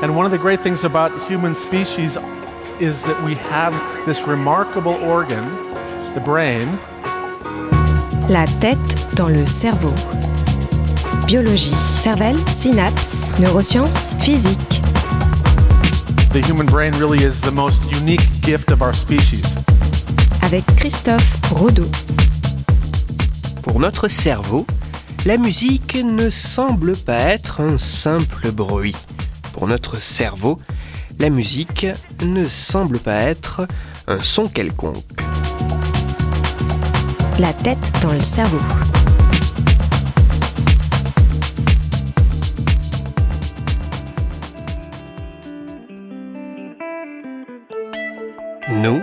And one of the great things about human species is that we have this remarkable organ, the brain. La tête dans le cerveau. Biologie, cervelle, synapses, neurosciences, physique. The human brain really is the most unique gift of our species. Avec Christophe Rodeau. Pour notre cerveau, la musique ne semble pas être un simple bruit. Pour notre cerveau, la musique ne semble pas être un son quelconque. La tête dans le cerveau. Nous,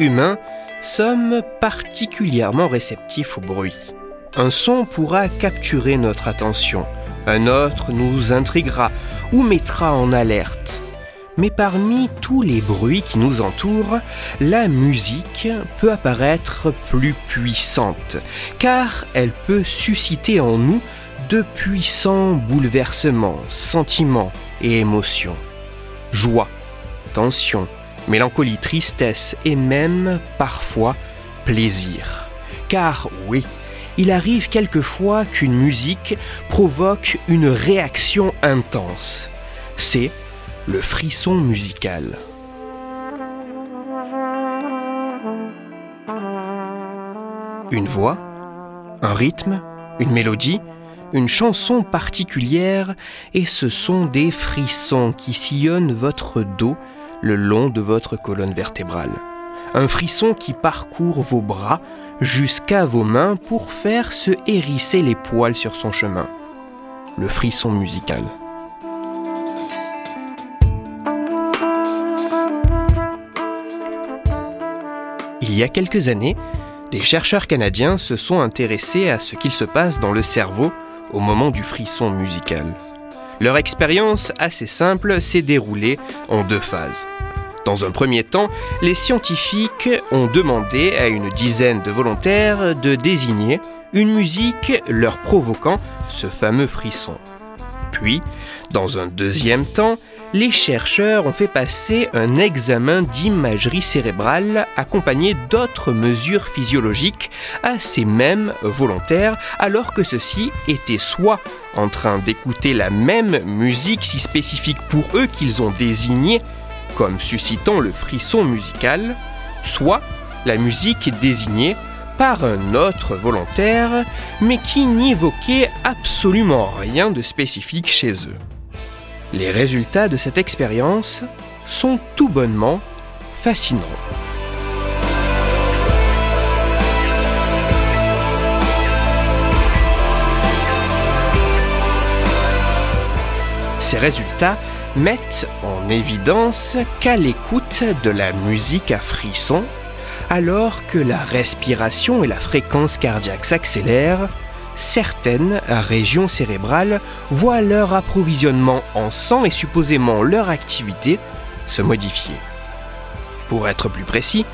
humains, sommes particulièrement réceptifs au bruit. Un son pourra capturer notre attention, un autre nous intriguera ou mettra en alerte. Mais parmi tous les bruits qui nous entourent, la musique peut apparaître plus puissante, car elle peut susciter en nous de puissants bouleversements, sentiments et émotions. Joie, tension, mélancolie, tristesse et même parfois plaisir. Car oui, il arrive quelquefois qu'une musique provoque une réaction intense. C'est le frisson musical. Une voix, un rythme, une mélodie, une chanson particulière, et ce sont des frissons qui sillonnent votre dos le long de votre colonne vertébrale. Un frisson qui parcourt vos bras jusqu'à vos mains pour faire se hérisser les poils sur son chemin. Le frisson musical. Il y a quelques années, des chercheurs canadiens se sont intéressés à ce qu'il se passe dans le cerveau au moment du frisson musical. Leur expérience assez simple s'est déroulée en deux phases. Dans un premier temps, les scientifiques ont demandé à une dizaine de volontaires de désigner une musique leur provoquant ce fameux frisson. Puis, dans un deuxième temps, les chercheurs ont fait passer un examen d'imagerie cérébrale accompagné d'autres mesures physiologiques à ces mêmes volontaires, alors que ceux-ci étaient soit en train d'écouter la même musique si spécifique pour eux qu'ils ont désignée comme suscitant le frisson musical, soit la musique désignée par un autre volontaire, mais qui n'évoquait absolument rien de spécifique chez eux. Les résultats de cette expérience sont tout bonnement fascinants. Ces résultats mettent en évidence qu'à l'écoute de la musique à frisson, alors que la respiration et la fréquence cardiaque s'accélèrent, certaines régions cérébrales voient leur approvisionnement en sang et supposément leur activité se modifier. Pour être plus précis,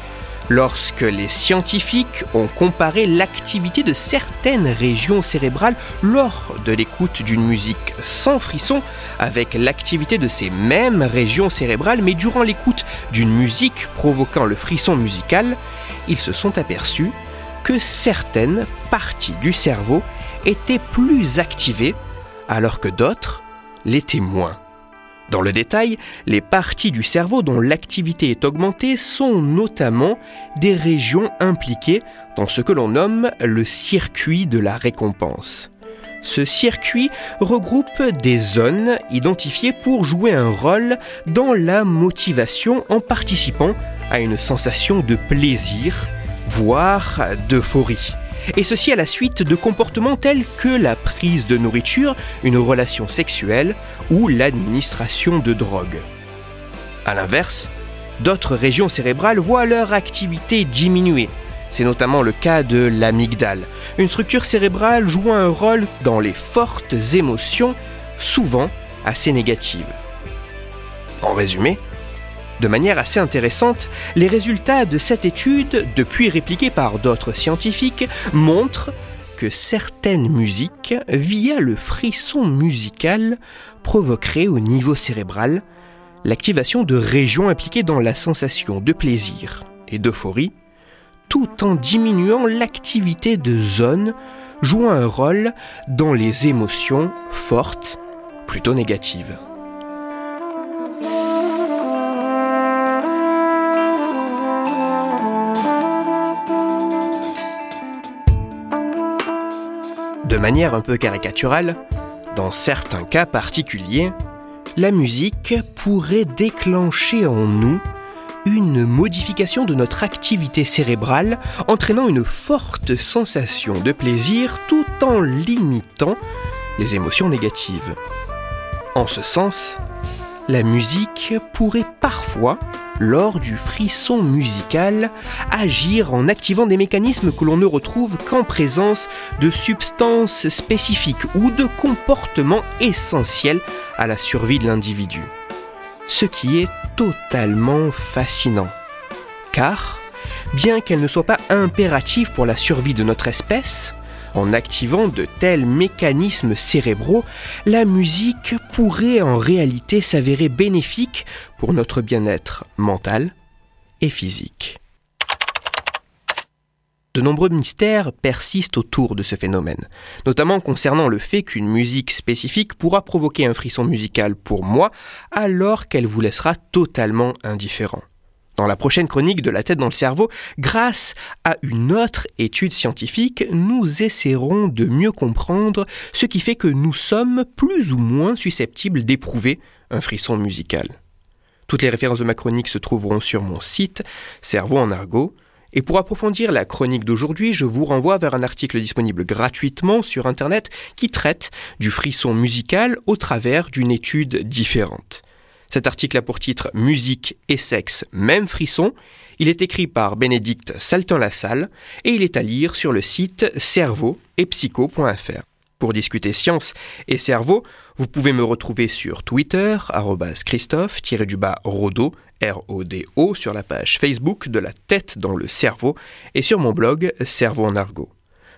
lorsque les scientifiques ont comparé l'activité de certaines régions cérébrales lors de l'écoute d'une musique sans frisson avec l'activité de ces mêmes régions cérébrales, mais durant l'écoute d'une musique provoquant le frisson musical, ils se sont aperçus que certaines parties du cerveau étaient plus activées alors que d'autres l'étaient moins. Dans le détail, les parties du cerveau dont l'activité est augmentée sont notamment des régions impliquées dans ce que l'on nomme le circuit de la récompense. Ce circuit regroupe des zones identifiées pour jouer un rôle dans la motivation en participant à une sensation de plaisir, voire d'euphorie et ceci à la suite de comportements tels que la prise de nourriture, une relation sexuelle ou l'administration de drogue. A l'inverse, d'autres régions cérébrales voient leur activité diminuer. C'est notamment le cas de l'amygdale, une structure cérébrale jouant un rôle dans les fortes émotions, souvent assez négatives. En résumé, de manière assez intéressante, les résultats de cette étude, depuis répliqués par d'autres scientifiques, montrent que certaines musiques, via le frisson musical, provoqueraient au niveau cérébral l'activation de régions impliquées dans la sensation de plaisir et d'euphorie, tout en diminuant l'activité de zones jouant un rôle dans les émotions fortes, plutôt négatives. De manière un peu caricaturale, dans certains cas particuliers, la musique pourrait déclencher en nous une modification de notre activité cérébrale entraînant une forte sensation de plaisir tout en limitant les émotions négatives. En ce sens, la musique pourrait parfois, lors du frisson musical, agir en activant des mécanismes que l'on ne retrouve qu'en présence de substances spécifiques ou de comportements essentiels à la survie de l'individu. Ce qui est totalement fascinant. Car, bien qu'elle ne soit pas impérative pour la survie de notre espèce, en activant de tels mécanismes cérébraux, la musique pourrait en réalité s'avérer bénéfique pour notre bien-être mental et physique. De nombreux mystères persistent autour de ce phénomène, notamment concernant le fait qu'une musique spécifique pourra provoquer un frisson musical pour moi alors qu'elle vous laissera totalement indifférent dans la prochaine chronique de La tête dans le cerveau, grâce à une autre étude scientifique, nous essaierons de mieux comprendre ce qui fait que nous sommes plus ou moins susceptibles d'éprouver un frisson musical. Toutes les références de ma chronique se trouveront sur mon site Cerveau en argot. Et pour approfondir la chronique d'aujourd'hui, je vous renvoie vers un article disponible gratuitement sur Internet qui traite du frisson musical au travers d'une étude différente. Cet article a pour titre Musique et sexe, même frisson. Il est écrit par Bénédicte Saltin-Lassalle et il est à lire sur le site cerveau et psycho.fr. Pour discuter science et cerveau, vous pouvez me retrouver sur Twitter, Christophe-Rodo, R-O-D-O, sur la page Facebook de la tête dans le cerveau et sur mon blog Cerveau en argot.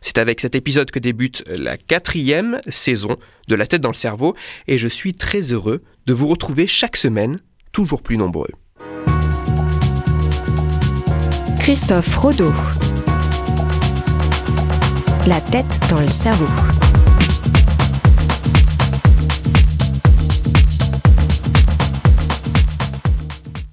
C'est avec cet épisode que débute la quatrième saison de La tête dans le cerveau et je suis très heureux de vous retrouver chaque semaine, toujours plus nombreux. Christophe Rodeau. La tête dans le cerveau.